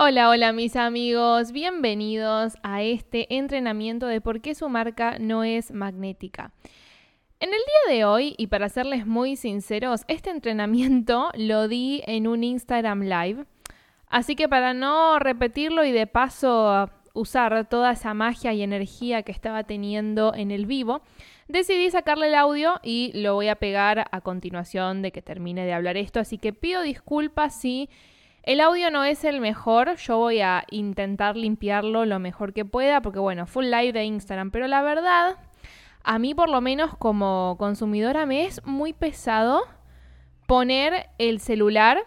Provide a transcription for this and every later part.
Hola, hola mis amigos, bienvenidos a este entrenamiento de por qué su marca no es magnética. En el día de hoy, y para serles muy sinceros, este entrenamiento lo di en un Instagram Live, así que para no repetirlo y de paso usar toda esa magia y energía que estaba teniendo en el vivo, decidí sacarle el audio y lo voy a pegar a continuación de que termine de hablar esto, así que pido disculpas si... El audio no es el mejor, yo voy a intentar limpiarlo lo mejor que pueda, porque bueno, full live de Instagram, pero la verdad, a mí por lo menos como consumidora me es muy pesado poner el celular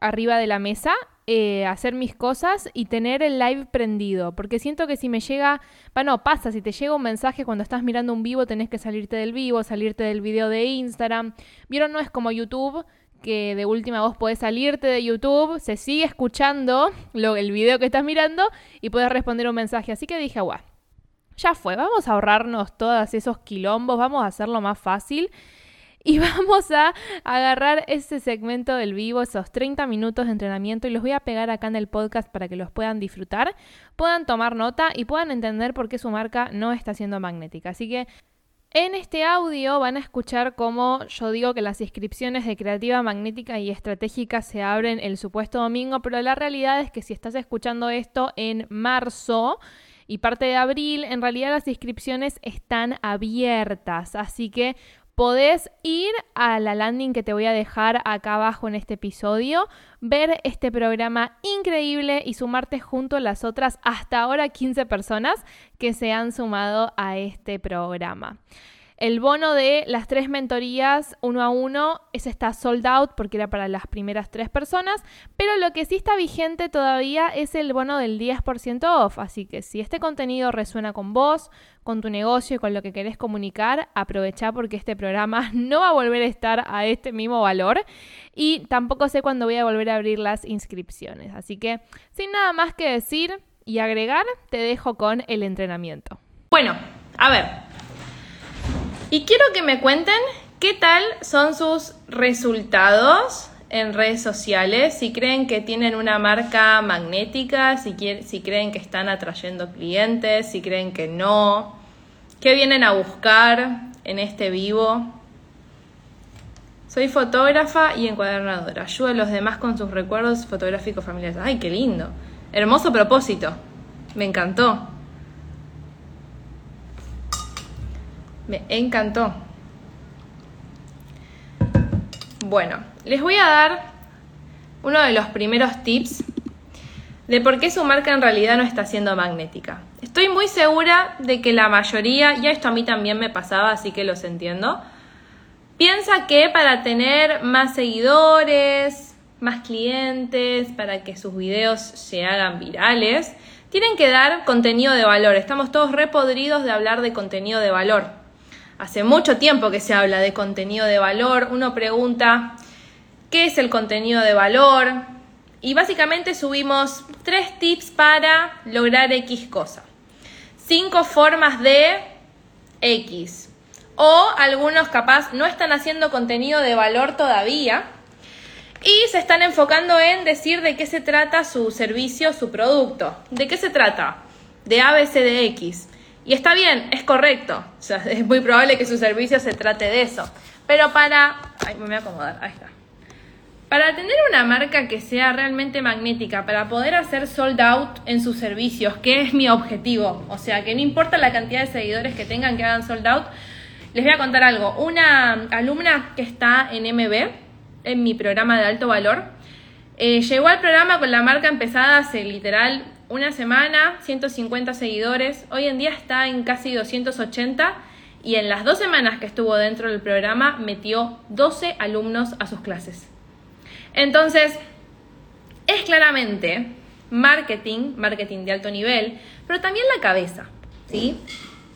arriba de la mesa, eh, hacer mis cosas y tener el live prendido, porque siento que si me llega, bueno, pasa, si te llega un mensaje cuando estás mirando un vivo, tenés que salirte del vivo, salirte del video de Instagram. Vieron, no es como YouTube que de última voz puedes salirte de YouTube, se sigue escuchando el video que estás mirando y puedes responder un mensaje. Así que dije, guau, ya fue, vamos a ahorrarnos todos esos quilombos, vamos a hacerlo más fácil y vamos a agarrar ese segmento del vivo, esos 30 minutos de entrenamiento y los voy a pegar acá en el podcast para que los puedan disfrutar, puedan tomar nota y puedan entender por qué su marca no está siendo magnética. Así que en este audio van a escuchar cómo yo digo que las inscripciones de creativa magnética y estratégica se abren el supuesto domingo, pero la realidad es que si estás escuchando esto en marzo y parte de abril, en realidad las inscripciones están abiertas, así que podés ir a la landing que te voy a dejar acá abajo en este episodio, ver este programa increíble y sumarte junto a las otras hasta ahora 15 personas que se han sumado a este programa. El bono de las tres mentorías uno a uno, ese está sold out porque era para las primeras tres personas, pero lo que sí está vigente todavía es el bono del 10% off, así que si este contenido resuena con vos, con tu negocio y con lo que querés comunicar, aprovecha porque este programa no va a volver a estar a este mismo valor y tampoco sé cuándo voy a volver a abrir las inscripciones, así que sin nada más que decir y agregar, te dejo con el entrenamiento. Bueno, a ver, y quiero que me cuenten qué tal son sus resultados en redes sociales, si creen que tienen una marca magnética, si, si creen que están atrayendo clientes, si creen que no, qué vienen a buscar en este vivo. Soy fotógrafa y encuadernadora. Ayudo a los demás con sus recuerdos fotográficos familiares. ¡Ay, qué lindo! Hermoso propósito. Me encantó. Me encantó. Bueno, les voy a dar uno de los primeros tips de por qué su marca en realidad no está siendo magnética. Estoy muy segura de que la mayoría, y esto a mí también me pasaba, así que los entiendo, piensa que para tener más seguidores, más clientes, para que sus videos se hagan virales, tienen que dar contenido de valor. Estamos todos repodridos de hablar de contenido de valor. Hace mucho tiempo que se habla de contenido de valor. Uno pregunta, ¿qué es el contenido de valor? Y básicamente subimos tres tips para lograr X cosa. Cinco formas de X. O algunos capaz no están haciendo contenido de valor todavía y se están enfocando en decir de qué se trata su servicio, su producto. ¿De qué se trata? De ABCDX. Y está bien, es correcto. Es muy probable que su servicio se trate de eso. Pero para... Ay, me voy a acomodar. Ahí está. Para tener una marca que sea realmente magnética, para poder hacer sold out en sus servicios, que es mi objetivo, o sea, que no importa la cantidad de seguidores que tengan que hagan sold out, les voy a contar algo. Una alumna que está en MB, en mi programa de alto valor, eh, llegó al programa con la marca empezada hace literal una semana, 150 seguidores, hoy en día está en casi 280 y en las dos semanas que estuvo dentro del programa metió 12 alumnos a sus clases. Entonces, es claramente marketing, marketing de alto nivel, pero también la cabeza, ¿sí?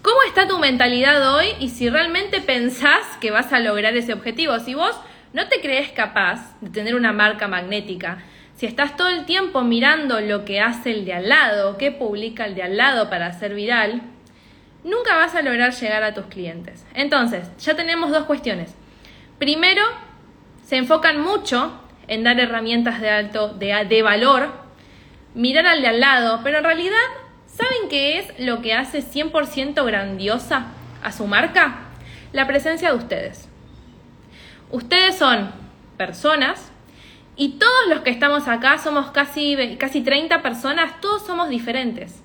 ¿Cómo está tu mentalidad hoy y si realmente pensás que vas a lograr ese objetivo? Si vos no te crees capaz de tener una marca magnética, si estás todo el tiempo mirando lo que hace el de al lado, qué publica el de al lado para hacer viral, nunca vas a lograr llegar a tus clientes. Entonces, ya tenemos dos cuestiones. Primero, se enfocan mucho en dar herramientas de alto de, de valor, mirar al de al lado, pero en realidad, ¿saben qué es lo que hace 100% grandiosa a su marca? La presencia de ustedes. Ustedes son personas y todos los que estamos acá somos casi, casi 30 personas, todos somos diferentes.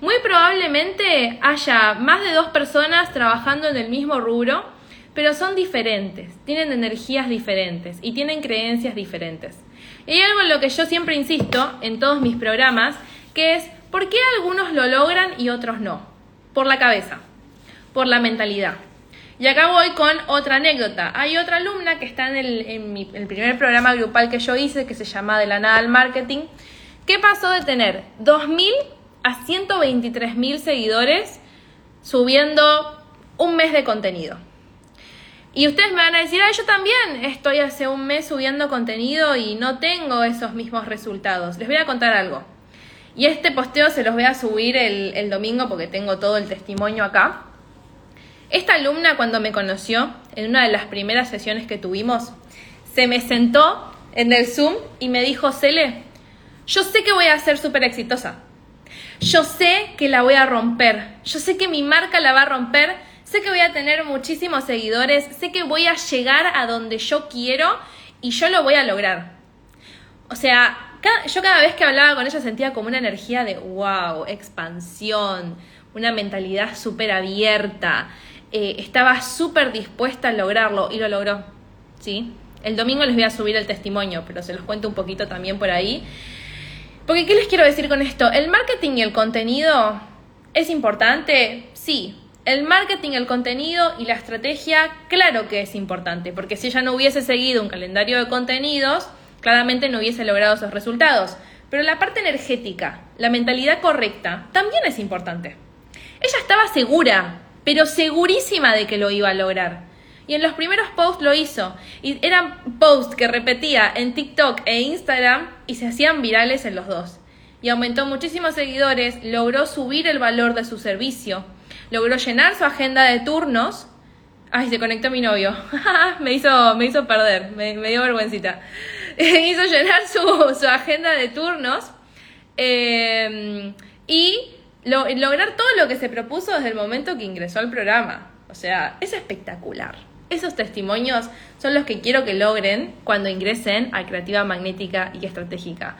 Muy probablemente haya más de dos personas trabajando en el mismo rubro, pero son diferentes, tienen energías diferentes y tienen creencias diferentes. Y hay algo en lo que yo siempre insisto en todos mis programas, que es ¿por qué algunos lo logran y otros no? Por la cabeza, por la mentalidad. Y acá voy con otra anécdota. Hay otra alumna que está en el, primer programa grupal que yo hice, que se llama De la nada al marketing, que pasó de tener 2.000 a 123.000 seguidores subiendo un mes de contenido. Y ustedes me van a decir, ah, yo también estoy hace un mes subiendo contenido y no tengo esos mismos resultados. Les voy a contar algo. Y este posteo se los voy a subir el domingo porque tengo todo el testimonio acá. Esta alumna cuando me conoció, en una de las primeras sesiones que tuvimos, se me sentó en el Zoom y me dijo, Cele, yo sé que voy a ser súper exitosa. Yo sé que la voy a romper. Yo sé que mi marca la va a romper. Sé que voy a tener muchísimos seguidores. Sé que voy a llegar a donde yo quiero y yo lo voy a lograr. O sea, yo cada vez que hablaba con ella sentía como una energía de wow, expansión, una mentalidad súper abierta. Eh, estaba súper dispuesta a lograrlo y lo logró. ¿sí? El domingo les voy a subir el testimonio, pero se los cuento un poquito también por ahí. Porque, ¿qué les quiero decir con esto? ¿El marketing y el contenido es importante? Sí. El marketing, el contenido y la estrategia, claro que es importante, porque si ella no hubiese seguido un calendario de contenidos, claramente no hubiese logrado esos resultados. Pero la parte energética, la mentalidad correcta, también es importante. Ella estaba segura pero segurísima de que lo iba a lograr. Y en los primeros posts lo hizo. Y eran posts que repetía en TikTok e Instagram y se hacían virales en los dos. Y aumentó muchísimos seguidores, logró subir el valor de su servicio, logró llenar su agenda de turnos. Ay, se conectó mi novio. me, hizo, me hizo perder, me, dio vergüencita. hizo llenar su, su, agenda de turnos. Eh, y lograr todo lo que se propuso desde el momento que ingresó al programa. O sea, es espectacular. Esos testimonios son los que quiero que logren cuando ingresen a Creativa Magnética y Estratégica.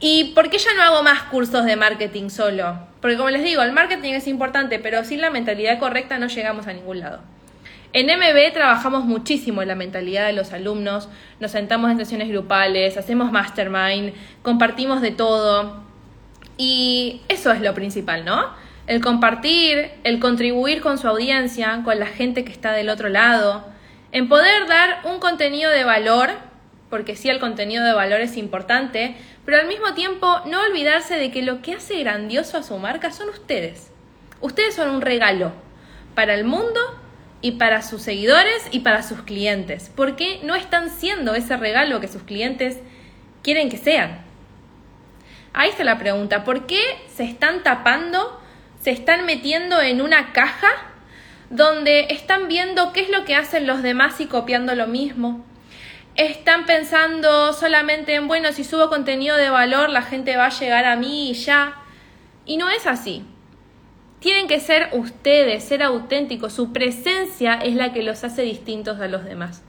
¿Y por qué ya no hago más cursos de marketing solo? Porque como les digo, el marketing es importante, pero sin la mentalidad correcta no llegamos a ningún lado. En MB trabajamos muchísimo en la mentalidad de los alumnos, nos sentamos en sesiones grupales, hacemos mastermind, compartimos de todo. Y eso es lo principal, ¿no? El compartir, el contribuir con su audiencia, con la gente que está del otro lado, en poder dar un contenido de valor, porque sí el contenido de valor es importante, pero al mismo tiempo no olvidarse de que lo que hace grandioso a su marca son ustedes. Ustedes son un regalo para el mundo y para sus seguidores y para sus clientes. ¿Por qué no están siendo ese regalo que sus clientes quieren que sean? Ahí está la pregunta. ¿Por qué se están tapando, se están metiendo en una caja donde están viendo qué es lo que hacen los demás y copiando lo mismo? Están pensando solamente en, bueno, si subo contenido de valor, la gente va a llegar a mí y ya. Y no es así. Tienen que ser ustedes, ser auténticos. Su presencia es la que los hace distintos a los demás.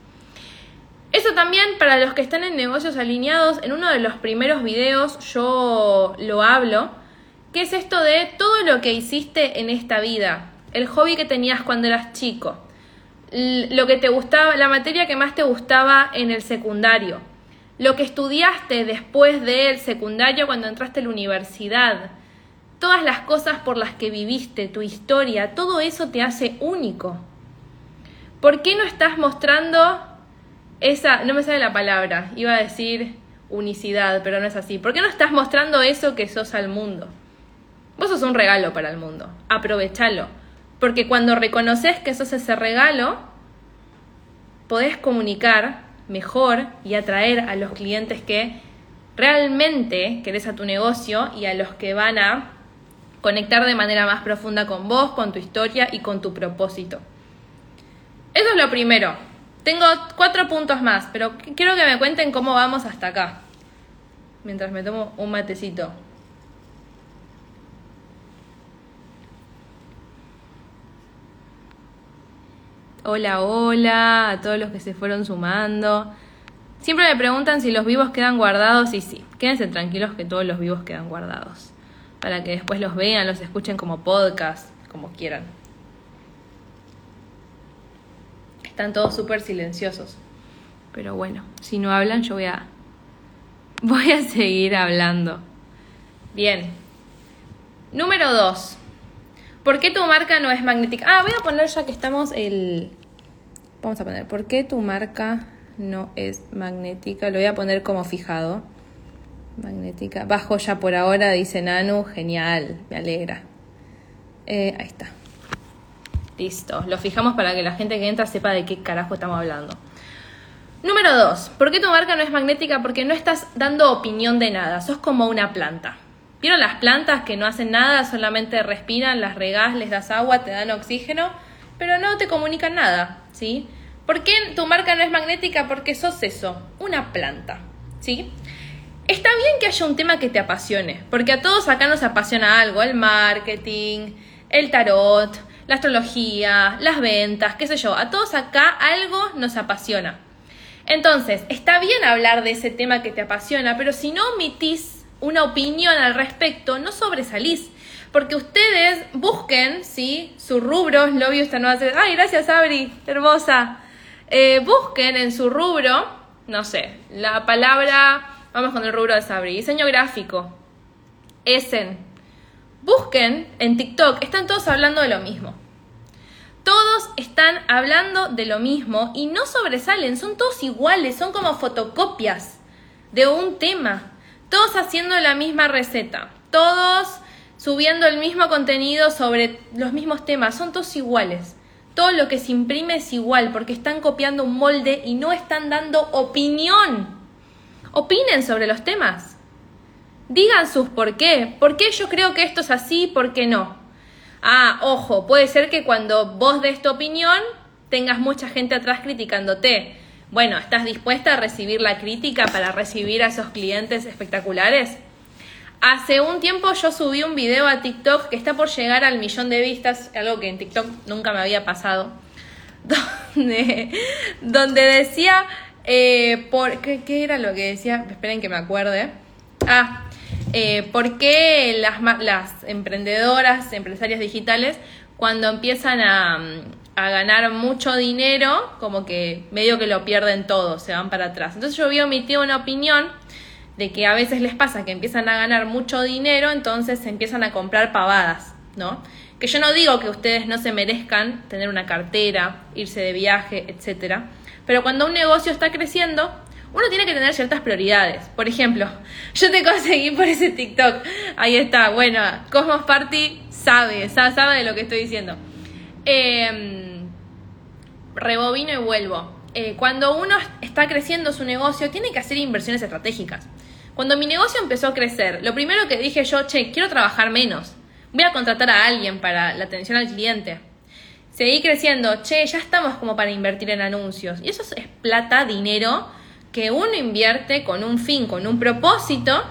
Eso también para los que están en negocios alineados, en uno de los primeros videos yo lo hablo, que es esto de todo lo que hiciste en esta vida, el hobby que tenías cuando eras chico, lo que te gustaba, la materia que más te gustaba en el secundario, lo que estudiaste después del secundario cuando entraste a la universidad, todas las cosas por las que viviste, tu historia, todo eso te hace único. ¿Por qué no estás mostrando esa, no me sale la palabra, iba a decir unicidad, pero no es así. ¿Por qué no estás mostrando eso que sos al mundo? Vos sos un regalo para el mundo, aprovechalo. Porque cuando reconoces que sos ese regalo, podés comunicar mejor y atraer a los clientes que realmente querés a tu negocio y a los que van a conectar de manera más profunda con vos, con tu historia y con tu propósito. Eso es lo primero. Tengo cuatro puntos más, pero quiero que me cuenten cómo vamos hasta acá. mientras me tomo un matecito. Hola, hola a todos los que se fueron sumando. Siempre me preguntan si los vivos quedan guardados y sí, quédense tranquilos que todos los vivos quedan guardados. Para que después los vean, los escuchen como podcast, como quieran. Están todos súper silenciosos. Pero bueno, si no hablan yo voy a voy a seguir hablando. Bien. Número 2. ¿Por qué tu marca no es magnética? Ah, voy a poner ya que estamos el Vamos a poner ¿por qué tu marca no es magnética? Lo voy a poner como fijado. Magnética. Bajo ya por ahora, dice Nanu. Genial, me alegra. Eh, ahí está. Listo. Lo fijamos para que la gente que entra sepa de qué carajo estamos hablando. Número 2. ¿Por qué tu marca no es magnética? Porque no estás dando opinión de nada. Sos como una planta. ¿Vieron las plantas que no hacen nada? Solamente respiran, las regás, les das agua, te dan oxígeno, pero no te comunican nada, ¿sí? ¿Por qué tu marca no es magnética? Porque sos eso, una planta, ¿sí? Está bien que haya un tema que te apasione, porque a todos acá nos apasiona algo, el marketing, el tarot, la astrología, las ventas, qué sé yo, a todos acá algo nos apasiona. Entonces, está bien hablar de ese tema que te apasiona, pero si no omitís una opinión al respecto, no sobresalís. Porque ustedes busquen, ¿sí? Sus rubros, Lobby esta nueva... ¡Ay, gracias, Abri! Hermosa. Eh, busquen en su rubro, no sé, la palabra... Vamos con el rubro de Sabri. Diseño gráfico. Essen. Busquen en TikTok, están todos hablando de lo mismo. Todos están hablando de lo mismo y no sobresalen, son todos iguales, son como fotocopias de un tema. Todos haciendo la misma receta, todos subiendo el mismo contenido sobre los mismos temas, son todos iguales. Todo lo que se imprime es igual porque están copiando un molde y no están dando opinión. Opinen sobre los temas. Digan sus por qué. ¿Por qué yo creo que esto es así? ¿Por qué no? Ah, ojo, puede ser que cuando vos des tu opinión tengas mucha gente atrás criticándote. Bueno, ¿estás dispuesta a recibir la crítica para recibir a esos clientes espectaculares? Hace un tiempo yo subí un video a TikTok que está por llegar al millón de vistas, algo que en TikTok nunca me había pasado, donde, donde decía, eh, por, ¿qué, ¿qué era lo que decía? Esperen que me acuerde. Ah, eh, ¿Por qué las, emprendedoras, empresarias digitales, cuando empiezan a, ganar mucho dinero, como que medio que lo pierden todo, se van para atrás? Entonces yo había omitido una opinión de que a veces les pasa que empiezan a ganar mucho dinero, entonces empiezan a comprar pavadas, ¿no? Que yo no digo que ustedes no se merezcan tener una cartera, irse de viaje, etcétera, pero cuando un negocio está creciendo, uno tiene que tener ciertas prioridades. Por ejemplo, yo te conseguí por ese TikTok. Ahí está, bueno, Cosmos Party sabe, sabe, de lo que estoy diciendo. Eh, rebobino y vuelvo. Eh, cuando uno está creciendo su negocio, tiene que hacer inversiones estratégicas. Cuando mi negocio empezó a crecer, lo primero que dije yo, che, quiero trabajar menos. Voy a contratar a alguien para la atención al cliente. Seguí creciendo, che, ya estamos como para invertir en anuncios. Y eso es plata, dinero que uno invierte con un fin, con un propósito,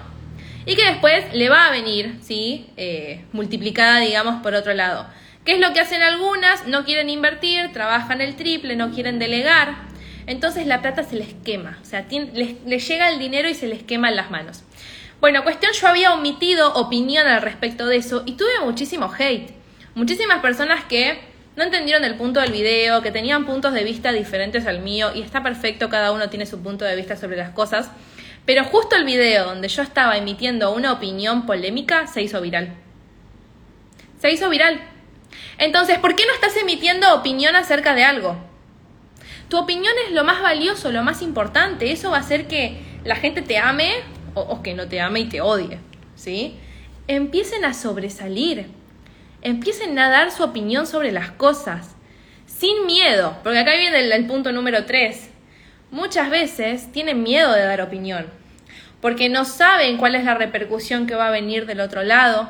y que después le va a venir, ¿sí? Eh, multiplicada, digamos, por otro lado. ¿Qué es lo que hacen algunas? No quieren invertir, trabajan el triple, no quieren delegar. Entonces la plata se les quema, o sea, les, llega el dinero y se les quema en las manos. Bueno, cuestión, yo había omitido opinión al respecto de eso y tuve muchísimo hate. Muchísimas personas que no entendieron el punto del video, que tenían puntos de vista diferentes al mío y está perfecto, cada uno tiene su punto de vista sobre las cosas. Pero justo el video donde yo estaba emitiendo una opinión polémica se hizo viral. Se hizo viral. Entonces, ¿por qué no estás emitiendo opinión acerca de algo? Tu opinión es lo más valioso, lo más importante. Eso va a hacer que la gente te ame o, o que no te ame y te odie. ¿Sí? Empiecen a sobresalir empiecen a dar su opinión sobre las cosas, sin miedo, porque acá viene el, punto número 3. Muchas veces tienen miedo de dar opinión, porque no saben cuál es la repercusión que va a venir del otro lado,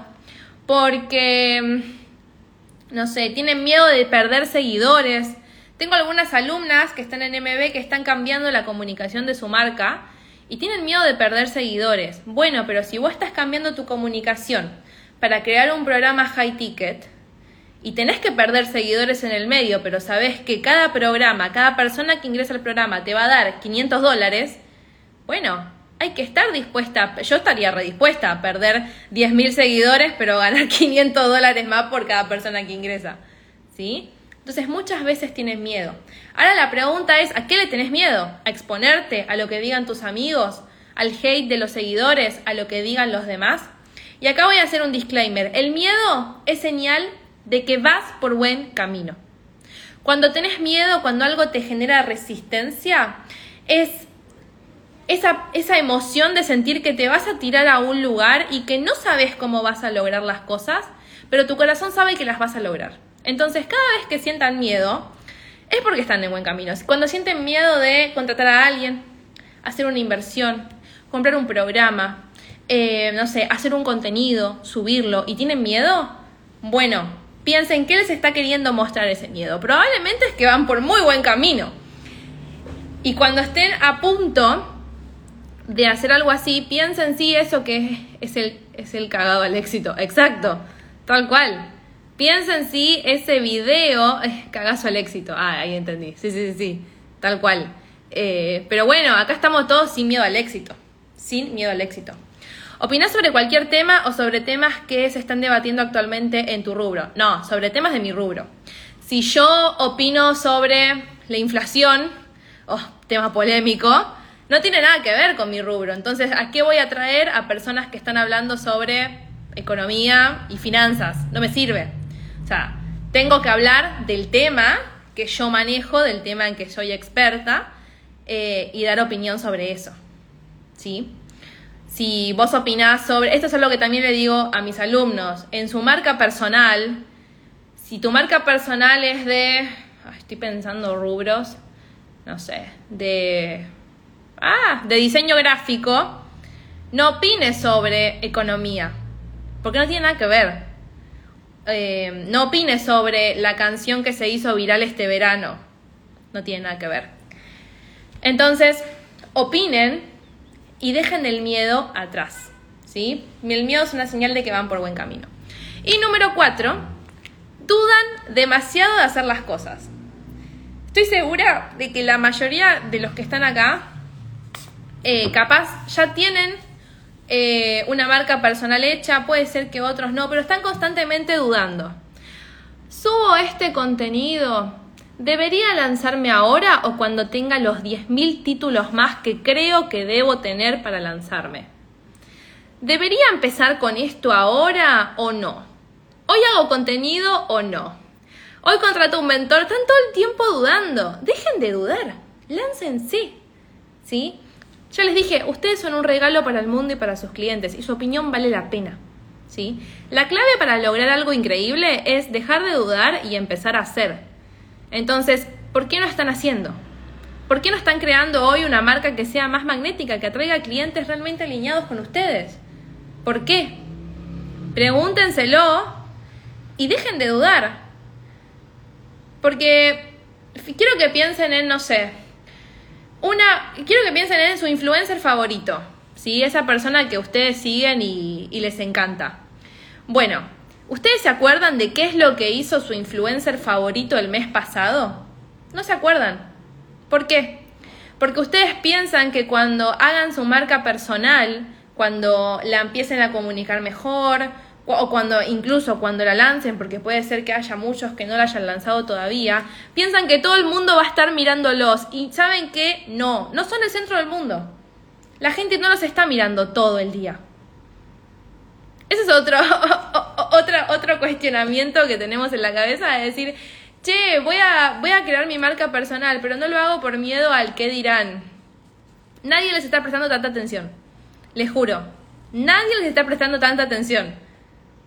porque, mm, no sé, tienen miedo de perder seguidores. Tengo algunas alumnas que están en MB que están cambiando la comunicación de su marca y tienen miedo de perder seguidores. Bueno, pero si vos estás cambiando tu comunicación para crear un programa high ticket y tenés que perder seguidores en el medio, pero sabés que cada programa, cada persona que ingresa al programa te va a dar 500 dólares, bueno, hay que estar dispuesta, yo estaría redispuesta a perder 10.000 seguidores, pero ganar 500 dólares más por cada persona que ingresa. ¿Sí? Entonces muchas veces tienes miedo. Ahora la pregunta es, ¿a qué le tenés miedo? ¿A exponerte? ¿A lo que digan tus amigos? ¿Al hate de los seguidores? ¿A lo que digan los demás? Y acá voy a hacer un disclaimer. El miedo es señal de que vas por buen camino. Cuando tenés miedo, cuando algo te genera resistencia, es esa, esa, emoción de sentir que te vas a tirar a un lugar y que no sabes cómo vas a lograr las cosas, pero tu corazón sabe que las vas a lograr. Entonces, cada vez que sientan miedo, es porque están en buen camino. Cuando sienten miedo de contratar a alguien, hacer una inversión, comprar un programa, eh, no sé, hacer un contenido, subirlo, y tienen miedo, bueno, piensen qué les está queriendo mostrar ese miedo. Probablemente es que van por muy buen camino. Y cuando estén a punto de hacer algo así, piensen sí eso que es el, es el cagado al éxito. Exacto, tal cual. Piensa en sí ese video, cagazo al éxito. Ah, ahí entendí. Sí, sí, sí, sí. Tal cual. Eh, pero bueno, acá estamos todos sin miedo al éxito. Sin miedo al éxito. ¿Opinás sobre cualquier tema o sobre temas que se están debatiendo actualmente en tu rubro? No, sobre temas de mi rubro. Si yo opino sobre la inflación, oh, tema polémico, no tiene nada que ver con mi rubro. Entonces, ¿a qué voy a traer a personas que están hablando sobre economía y finanzas? No me sirve. O sea, tengo que hablar del tema que yo manejo, del tema en que soy experta, eh, y dar opinión sobre eso. ¿Sí? Si vos opinás sobre, esto es lo que también le digo a mis alumnos, en su marca personal, si tu marca personal es de, estoy pensando rubros, no sé, de, ah, de diseño gráfico, no opines sobre economía, porque no tiene nada que ver. Eh, no opines sobre la canción que se hizo viral este verano. No tiene nada que ver. Entonces, opinen y dejen el miedo atrás. ¿sí? El miedo es una señal de que van por buen camino. Y número cuatro, dudan demasiado de hacer las cosas. Estoy segura de que la mayoría de los que están acá, eh, capaz, ya tienen eh, una marca personal hecha, puede ser que otros no, pero están constantemente dudando. ¿Subo este contenido? ¿Debería lanzarme ahora o cuando tenga los 10.000 títulos más que creo que debo tener para lanzarme? ¿Debería empezar con esto ahora o no? ¿Hoy hago contenido o no? Hoy contrato un mentor, están todo el tiempo dudando. Dejen de dudar, láncense. ¿Sí? Ya les dije, ustedes son un regalo para el mundo y para sus clientes y su opinión vale la pena. ¿sí? La clave para lograr algo increíble es dejar de dudar y empezar a hacer. Entonces, ¿por qué no están haciendo? ¿Por qué no están creando hoy una marca que sea más magnética, que atraiga clientes realmente alineados con ustedes? ¿Por qué? Pregúntenselo y dejen de dudar. Porque quiero que piensen en, no sé, una, quiero que piensen en su influencer favorito, ¿sí? Esa persona que ustedes siguen y, y les encanta. Bueno, ¿ustedes se acuerdan de qué es lo que hizo su influencer favorito el mes pasado? No se acuerdan. ¿Por qué? Porque ustedes piensan que cuando hagan su marca personal, cuando la empiecen a comunicar mejor, o cuando incluso cuando la lancen, porque puede ser que haya muchos que no la hayan lanzado todavía, piensan que todo el mundo va a estar mirándolos y saben que no, no son el centro del mundo. La gente no los está mirando todo el día. Ese es otro, otro, otro cuestionamiento que tenemos en la cabeza, de decir, che, voy a, voy a crear mi marca personal, pero no lo hago por miedo al que dirán. Nadie les está prestando tanta atención. Les juro, nadie les está prestando tanta atención.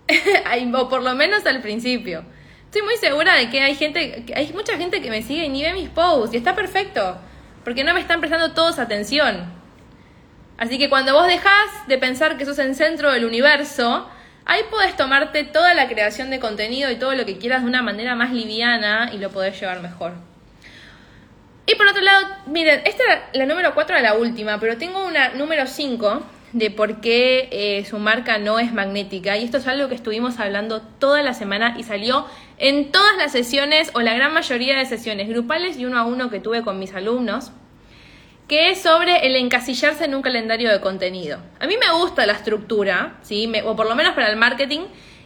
o por lo menos al principio. Estoy muy segura de que hay gente, que hay mucha gente que me sigue y ni ve mis posts y está perfecto, porque no me están prestando todos atención. Así que cuando vos dejás de pensar que sos el centro del universo, ahí podés tomarte toda la creación de contenido y todo lo que quieras de una manera más liviana y lo podés llevar mejor. Y por otro lado, miren, esta era la número 4 de la última, pero tengo una número 5 de por qué eh, su marca no es magnética. Y esto es algo que estuvimos hablando toda la semana y salió en todas las sesiones o la gran mayoría de sesiones grupales y uno a uno que tuve con mis alumnos, que es sobre el encasillarse en un calendario de contenido. A mí me gusta la estructura, ¿sí? o por lo menos para el marketing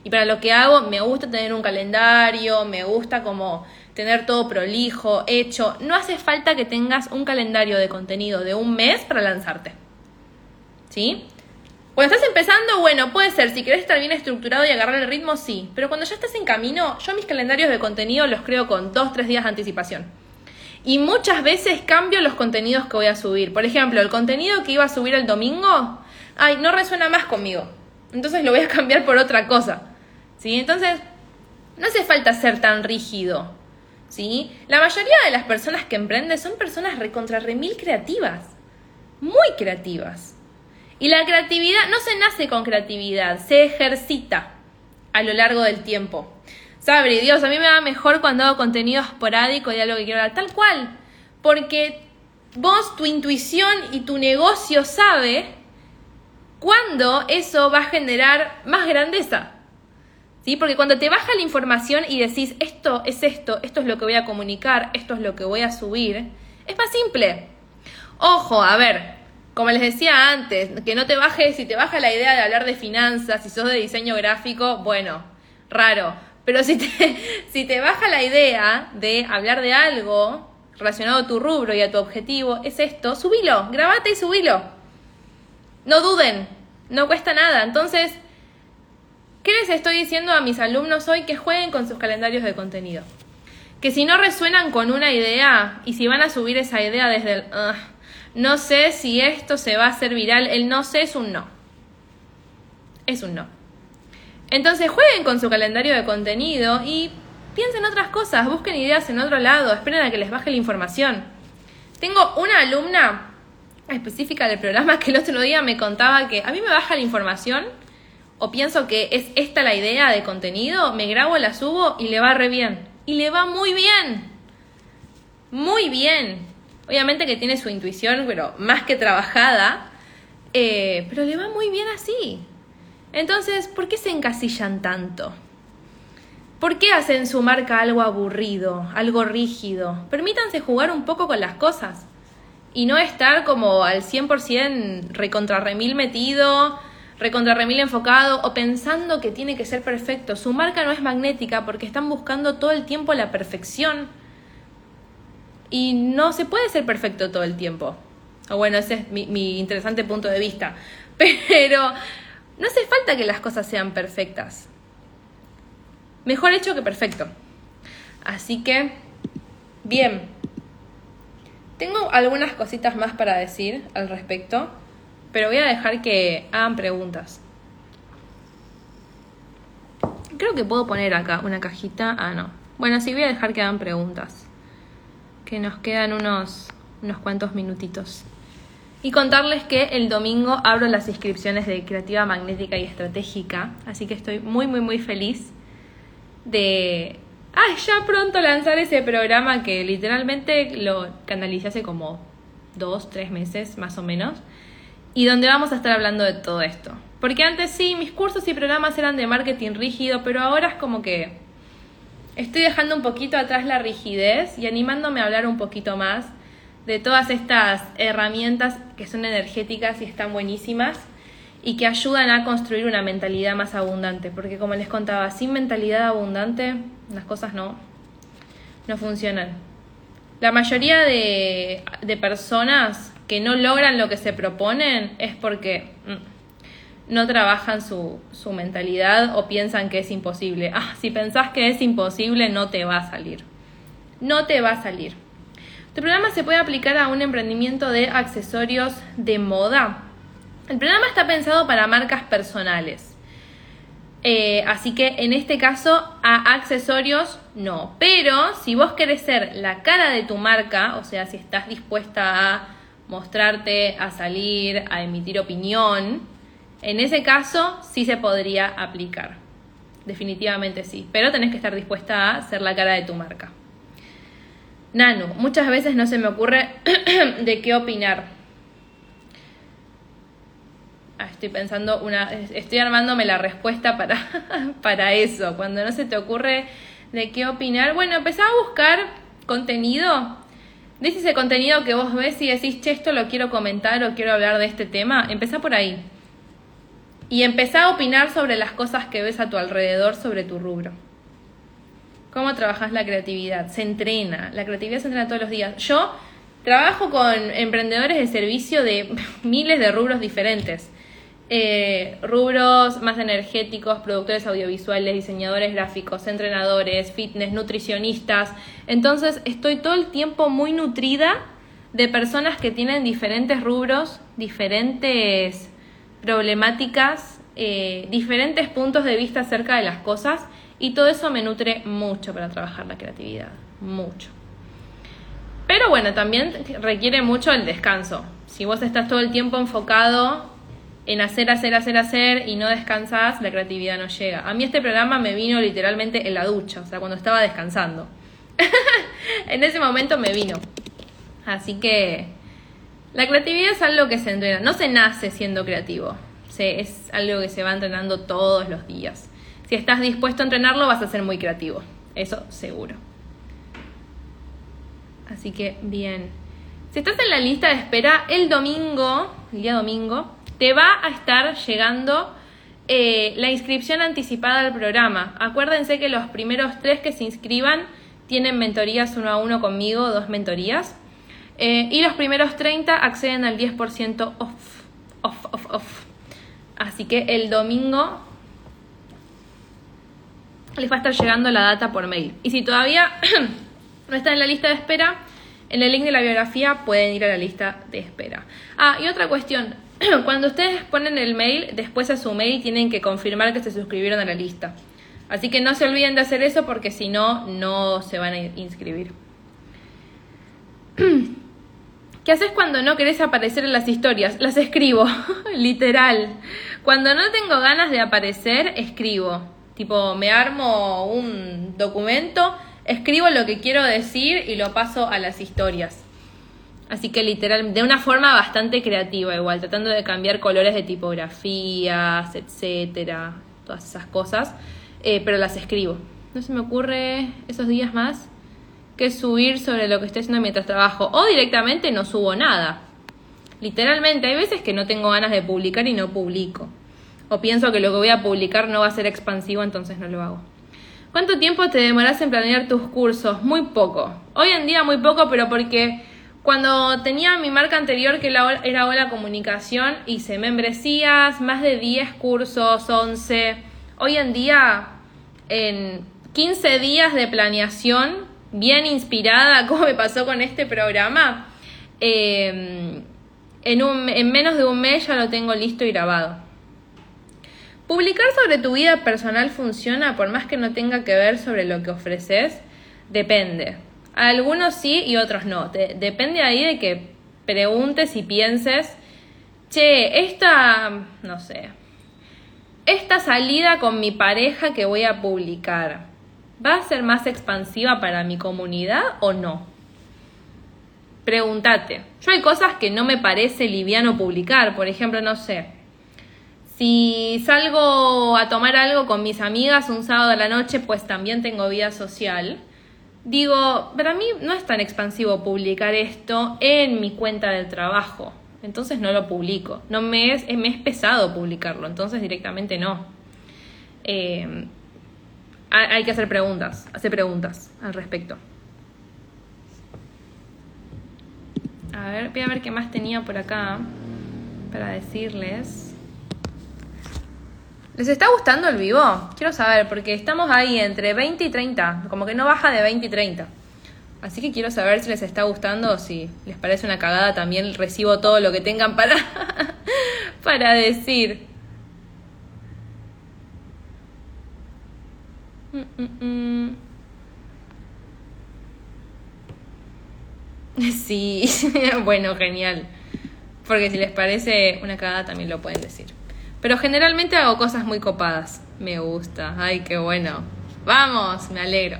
y para lo que hago, me gusta tener un calendario, me gusta como tener todo prolijo, hecho. No hace falta que tengas un calendario de contenido de un mes para lanzarte. ¿Sí? Cuando estás empezando, bueno, puede ser, si querés estar bien estructurado y agarrar el ritmo, sí. Pero cuando ya estás en camino, yo mis calendarios de contenido los creo con dos, tres días de anticipación. Y muchas veces cambio los contenidos que voy a subir. Por ejemplo, el contenido que iba a subir el domingo, ay, no resuena más conmigo. Entonces lo voy a cambiar por otra cosa. ¿Sí? Entonces, no hace falta ser tan rígido. ¿sí? La mayoría de las personas que emprenden son personas recontra remil creativas, muy creativas. Y la creatividad no se nace con creatividad, se ejercita a lo largo del tiempo. Sabri, Dios, a mí me va mejor cuando hago contenido esporádico y algo que quiero dar, tal cual, porque vos, tu intuición y tu negocio sabe cuándo eso va a generar más grandeza. Porque cuando te baja la información y decís, esto es esto, esto es lo que voy a comunicar, esto es lo que voy a subir, es más simple. Ojo, a ver, como les decía antes, que no te bajes, si te baja la idea de hablar de finanzas, si sos de diseño gráfico, bueno, raro. Pero si te, si te baja la idea de hablar de algo relacionado a tu rubro y a tu objetivo, es esto, subilo, grabate y subilo. No duden, no cuesta nada. Entonces, ¿Qué les estoy diciendo a mis alumnos hoy? Que jueguen con sus calendarios de contenido. Que si no resuenan con una idea y si van a subir esa idea desde el no sé si esto se va a hacer viral, el no sé es un no. Es un no. Entonces jueguen con su calendario de contenido y piensen otras cosas, busquen ideas en otro lado, esperen a que les baje la información. Tengo una alumna específica del programa que el otro día me contaba que a mí me baja la información o pienso que es esta la idea de contenido, me grabo, la subo y le va re bien. Y le va muy bien. Muy bien. Obviamente que tiene su intuición, pero más que trabajada. Eh, pero le va muy bien así. Entonces, ¿por qué se encasillan tanto? ¿Por qué hacen su marca algo aburrido, algo rígido? Permítanse jugar un poco con las cosas. Y no estar como al 100% recontra remil metido recontra remil enfocado o pensando que tiene que ser perfecto. Su marca no es magnética porque están buscando todo el tiempo la perfección y no se puede ser perfecto todo el tiempo. O bueno, ese es mi interesante punto de vista. Pero no hace falta que las cosas sean perfectas. Mejor hecho que perfecto. Así que, bien. Tengo algunas cositas más para decir al respecto pero voy a dejar que hagan preguntas. Creo que puedo poner acá una cajita. Ah, no. Bueno, sí, voy a dejar que hagan preguntas. Que nos quedan unos, unos cuantos minutitos. Y contarles que el domingo abro las inscripciones de Creativa Magnética y Estratégica. Así que estoy muy, muy, muy feliz de ah, ya pronto lanzar ese programa que literalmente lo canalicé hace como dos, tres meses más o menos y donde vamos a estar hablando de todo esto. Porque antes sí, mis cursos y programas eran de marketing rígido, pero ahora es como que estoy dejando un poquito atrás la rigidez y animándome a hablar un poquito más de todas estas herramientas que son energéticas y están buenísimas y que ayudan a construir una mentalidad más abundante. Porque como les contaba, sin mentalidad abundante las cosas no, no funcionan. La mayoría de, de personas que no logran lo que se proponen es porque mm, no trabajan su, su mentalidad o piensan que es imposible. Ah, si pensás que es imposible, no te va a salir. No te va a salir. Tu programa se puede aplicar a un emprendimiento de accesorios de moda. El programa está pensado para marcas personales. Eh, así que en este caso a accesorios no. Pero si vos querés ser la cara de tu marca, o sea, si estás dispuesta a mostrarte, a salir, a emitir opinión, en ese caso sí se podría aplicar. Definitivamente sí. Pero tenés que estar dispuesta a ser la cara de tu marca. Nanu, muchas veces no se me ocurre de qué opinar. Ah, estoy pensando una, estoy armándome la respuesta para, para eso. Cuando no se te ocurre de qué opinar, bueno, empezá a buscar contenido. Dice ese contenido que vos ves y decís, che, esto lo quiero comentar o quiero hablar de este tema. Empezá por ahí. Y empezá a opinar sobre las cosas que ves a tu alrededor sobre tu rubro. ¿Cómo trabajas la creatividad? Se entrena. La creatividad se entrena todos los días. Yo trabajo con emprendedores de servicio de miles de rubros diferentes. Eh, rubros más energéticos, productores audiovisuales, diseñadores gráficos, entrenadores, fitness, nutricionistas. Entonces estoy todo el tiempo muy nutrida de personas que tienen diferentes rubros, diferentes problemáticas, eh, diferentes puntos de vista acerca de las cosas y todo eso me nutre mucho para trabajar la creatividad, mucho. Pero bueno, también requiere mucho el descanso. Si vos estás todo el tiempo enfocado en hacer, hacer, hacer, hacer y no descansás, la creatividad no llega. A mí este programa me vino literalmente en la ducha, o sea, cuando estaba descansando. en ese momento me vino. Así que la creatividad es algo que se entrena, no se nace siendo creativo, se, es algo que se va entrenando todos los días. Si estás dispuesto a entrenarlo, vas a ser muy creativo, eso seguro. Así que bien. Si estás en la lista de espera, el domingo, el día domingo, te va a estar llegando eh, la inscripción anticipada al programa. Acuérdense que los primeros tres que se inscriban tienen mentorías uno a uno conmigo, dos mentorías. Eh, y los primeros 30 acceden al 10% off, off, off, off. Así que el domingo les va a estar llegando la data por mail. Y si todavía no están en la lista de espera, en el link de la biografía pueden ir a la lista de espera. Ah, y otra cuestión, Cuando ustedes ponen el mail, después a su mail tienen que confirmar que se suscribieron a la lista. Así que no se olviden de hacer eso porque si no, no se van a inscribir. ¿Qué haces cuando no querés aparecer en las historias? Las escribo, literal. Cuando no tengo ganas de aparecer, escribo. Tipo, me armo un documento, escribo lo que quiero decir y lo paso a las historias. Así que literal, de una forma bastante creativa igual, tratando de cambiar colores de tipografías, etcétera, todas esas cosas, eh, pero las escribo. No se me ocurre esos días más que subir sobre lo que estoy haciendo mientras trabajo, o directamente no subo nada. Literalmente, hay veces que no tengo ganas de publicar y no publico. O pienso que lo que voy a publicar no va a ser expansivo, entonces no lo hago. ¿Cuánto tiempo te demoras en planear tus cursos? Muy poco. Hoy en día muy poco, pero porque cuando tenía mi marca anterior, que era Hola Comunicación, hice membresías, más de 10 cursos, 11. Hoy en día, en 15 días de planeación, bien inspirada, como me pasó con este programa, em, en, un, en menos de un mes ya lo tengo listo y grabado. Publicar sobre tu vida personal funciona por más que no tenga que ver sobre lo que ofreces, depende. Algunos sí y otros no. depende ahí de que preguntes y pienses, che, esta, no sé, esta salida con mi pareja que voy a publicar, ¿va a ser más expansiva para mi comunidad o no? Pregúntate. Yo hay cosas que no me parece liviano publicar, por ejemplo, no sé. Si salgo a tomar algo con mis amigas un sábado a la noche, pues también tengo vida social digo, para mí no es tan expansivo publicar esto en mi cuenta del trabajo. Entonces no lo publico. No me es, es pesado publicarlo, entonces directamente no. Eh, hay que hacer preguntas, hacer preguntas al respecto. A ver, voy a ver qué más tenía por acá para decirles. ¿Les está gustando el vivo? Quiero saber, porque estamos ahí entre 20 y 30, como que no baja de 20 y 30. Así que quiero saber si les está gustando si les parece una cagada, también recibo todo lo que tengan para, para decir. Mm, mm, mm. Sí, bueno, genial. Porque si les parece una cagada también lo pueden decir. Pero generalmente hago cosas muy copadas. Me gusta. Ay, qué bueno. Vamos, me alegro.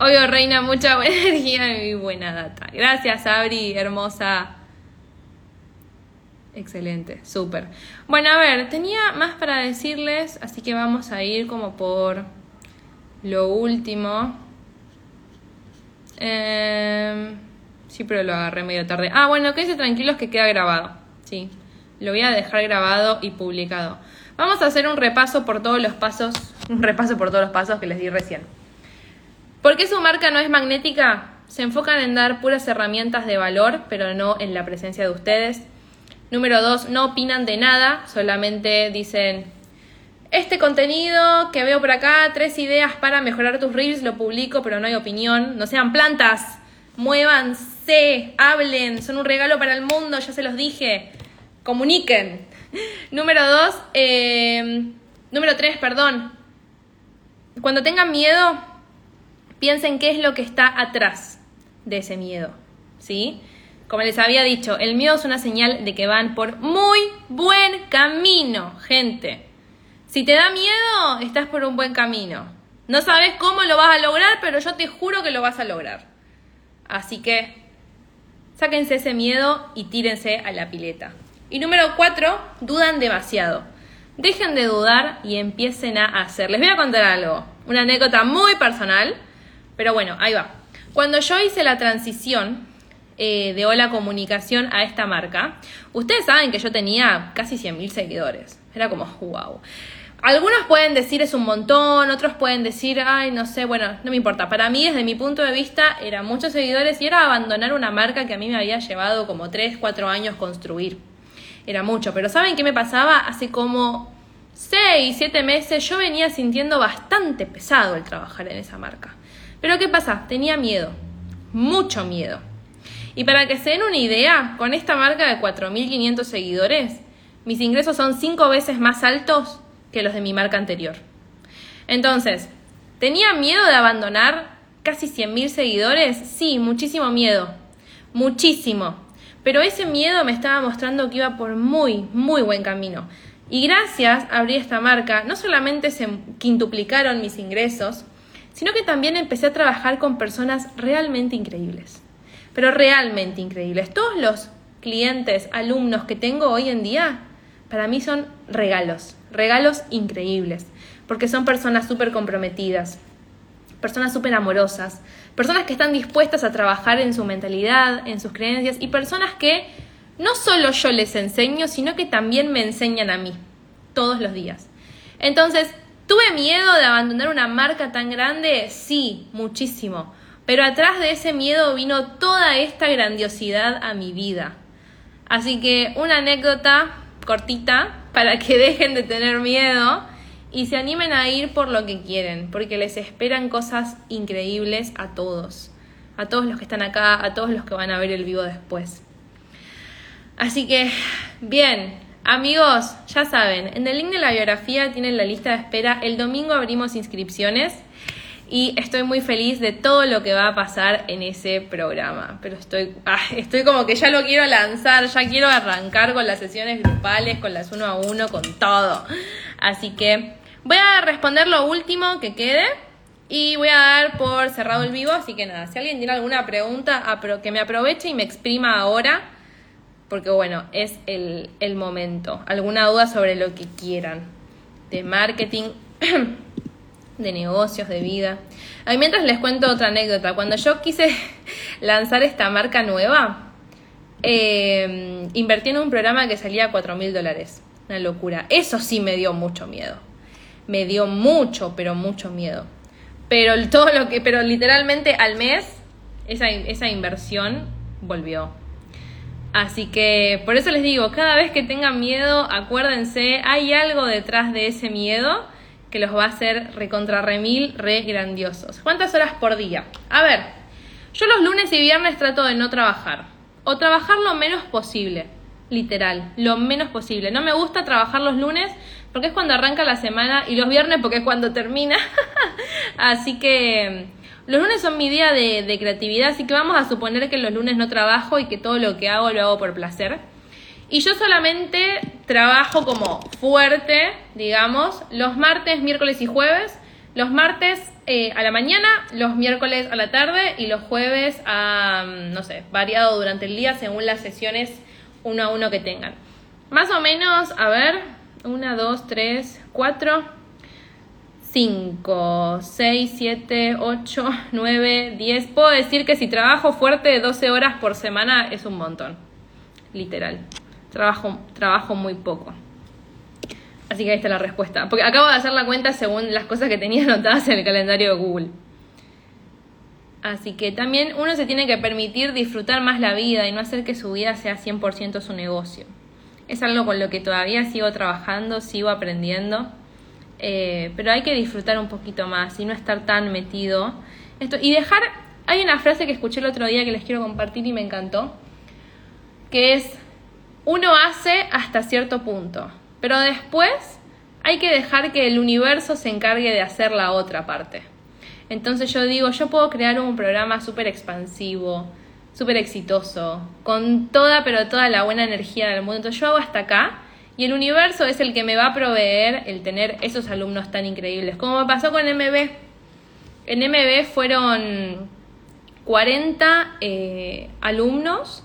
Obvio, reina, mucha buena energía y buena data. Gracias, Abri, hermosa. Excelente, súper. Bueno, a ver, tenía más para decirles, así que vamos a ir como por lo último. Eh, sí, pero lo agarré medio tarde. Ah, bueno, quédense tranquilos que queda grabado. Sí, lo voy a dejar grabado y publicado. Vamos a hacer un repaso por todos los pasos, un repaso por todos los pasos que les di recién. ¿Por qué su marca no es magnética? Se enfocan en dar puras herramientas de valor, pero no en la presencia de ustedes. Número dos, no opinan de nada, solamente dicen, este contenido que veo por acá, tres ideas para mejorar tus reels, lo publico, pero no hay opinión. No sean plantas, muévanse, hablen, son un regalo para el mundo, ya se los dije. Comuniquen. número dos, eh, número tres, perdón. Cuando tengan miedo, piensen qué es lo que está atrás de ese miedo, ¿sí? Como les había dicho, el miedo es una señal de que van por muy buen camino, gente. Si te da miedo, estás por un buen camino. No sabes cómo lo vas a lograr, pero yo te juro que lo vas a lograr. Así que sáquense ese miedo y tírense a la pileta. Y número cuatro, dudan demasiado. Dejen de dudar y empiecen a hacer. Les voy a contar algo, una anécdota muy personal, pero bueno, ahí va. Cuando yo hice la transición eh, de Hola Comunicación a esta marca, ustedes saben que yo tenía casi 100.000 seguidores. Era como, wow. Algunos pueden decir es un montón, otros pueden decir, ay, no sé, bueno, no me importa. Para mí, desde mi punto de vista, eran muchos seguidores y era abandonar una marca que a mí me había llevado como 3, 4 años construir. Era mucho, pero ¿saben qué me pasaba? Hace como 6, 7 meses yo venía sintiendo bastante pesado el trabajar en esa marca. Pero ¿qué pasa? Tenía miedo, mucho miedo. Y para que se den una idea, con esta marca de 4.500 seguidores, mis ingresos son 5 veces más altos que los de mi marca anterior. Entonces, ¿tenía miedo de abandonar casi 100.000 seguidores? Sí, muchísimo miedo, muchísimo. Pero ese miedo me estaba mostrando que iba por muy, muy buen camino. Y gracias a abrir esta marca, no solamente se quintuplicaron mis ingresos, sino que también empecé a trabajar con personas realmente increíbles. Pero realmente increíbles. Todos los clientes, alumnos que tengo hoy en día, para mí son regalos, regalos increíbles, porque son personas súper comprometidas, personas súper amorosas, personas que están dispuestas a trabajar en su mentalidad, en sus creencias y personas que no solo yo les enseño, sino que también me enseñan a mí todos los días. Entonces, ¿tuve miedo de abandonar una marca tan grande? Sí, muchísimo. Pero atrás de ese miedo vino toda esta grandiosidad a mi vida. Así que una anécdota cortita para que dejen de tener miedo y se animen a ir por lo que quieren, porque les esperan cosas increíbles a todos, a todos los que están acá, a todos los que van a ver el vivo después. Así que, bien, amigos, ya saben, en el link de la biografía tienen la lista de espera. El domingo abrimos inscripciones y estoy muy feliz de todo lo que va a pasar en ese programa. Pero estoy, ah, estoy como que ya lo quiero lanzar, ya quiero arrancar con las sesiones grupales, con las uno a uno, con todo. Así que voy a responder lo último que quede y voy a dar por cerrado el vivo. Así que nada, si alguien tiene alguna pregunta, que me aproveche y me exprima ahora. Porque bueno, es el, el momento. ¿Alguna duda sobre lo que quieran? De marketing. de negocios, de vida. A mientras les cuento otra anécdota. Cuando yo quise lanzar esta marca nueva, eh, invertí en un programa que salía a 4 mil dólares. Una locura. Eso sí me dio mucho miedo. Me dio mucho, pero mucho miedo. Pero todo lo que, pero literalmente al mes, esa, esa inversión volvió. Así que por eso les digo, cada vez que tengan miedo, acuérdense, hay algo detrás de ese miedo que los va a hacer recontra remil, re grandiosos. ¿Cuántas horas por día? A ver, yo los lunes y viernes trato de no trabajar. O trabajar lo menos posible. Literal, lo menos posible. No me gusta trabajar los lunes porque es cuando arranca la semana y los viernes porque es cuando termina. así que mm, los lunes son mi día de, creatividad, así que vamos a suponer que los lunes no trabajo y que todo lo que hago lo hago por placer. Y yo solamente trabajo como fuerte, digamos, los martes, miércoles y jueves. los martes eh, a la mañana, los miércoles a la tarde y los jueves a, mm, no sé, variado durante el día según las sesiones uno a uno que tengan. Más o menos, a ver, una, dos, tres, cuatro, cinco, seis, siete, ocho, nueve, diez. Puedo decir que si trabajo fuerte 12 horas por semana es un montón, literal. Trabajo, trabajo muy poco. Así que ahí está la respuesta. Porque acabo de hacer la cuenta según las cosas que tenía anotadas en el calendario de Google. Así que también uno se tiene que permitir disfrutar más la vida y no hacer que su vida sea 100% su negocio. Es algo con lo que todavía sigo trabajando, sigo aprendiendo, eh, pero hay que disfrutar un poquito más y no estar tan metido. Esto, y dejar, hay una frase que escuché el otro día que les quiero compartir y me encantó, que es, uno hace hasta cierto punto, pero después hay que dejar que el universo se encargue de hacer la otra parte. Entonces yo digo, yo puedo crear un programa súper expansivo, súper exitoso, con toda, pero toda la buena energía del mundo. Entonces yo hago hasta acá y el universo es el que me va a proveer el tener esos alumnos tan increíbles. Como me pasó con MB. En MB fueron 40 eh, alumnos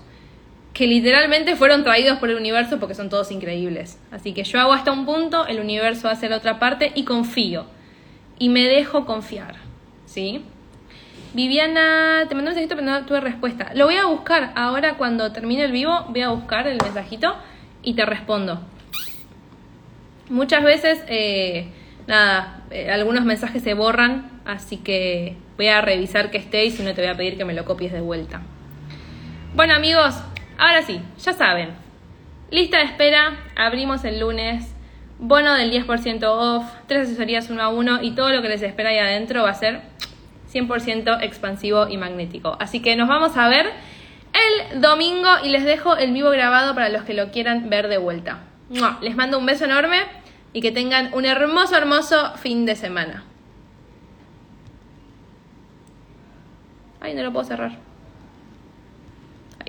que literalmente fueron traídos por el universo porque son todos increíbles. Así que yo hago hasta un punto, el universo hace la otra parte y confío. Y me dejo confiar. ¿Sí? Viviana, te mandó un mensajito pero no tuve respuesta. Lo voy a buscar ahora cuando termine el vivo, voy a buscar el mensajito y te respondo. Muchas veces, eh, nada, eh, algunos mensajes se borran, así que voy a revisar que esté y si no te voy a pedir que me lo copies de vuelta. Bueno amigos, Ahora sí, ya saben. Lista de espera, abrimos el lunes. Bono del 10% off, tres asesorías uno a uno y todo lo que les espera ahí adentro va a ser 100% expansivo y magnético. Así que nos vamos a ver el domingo y les dejo el vivo grabado para los que lo quieran ver de vuelta. Les mando un beso enorme y que tengan un hermoso, hermoso fin de semana. Ay, no lo puedo cerrar.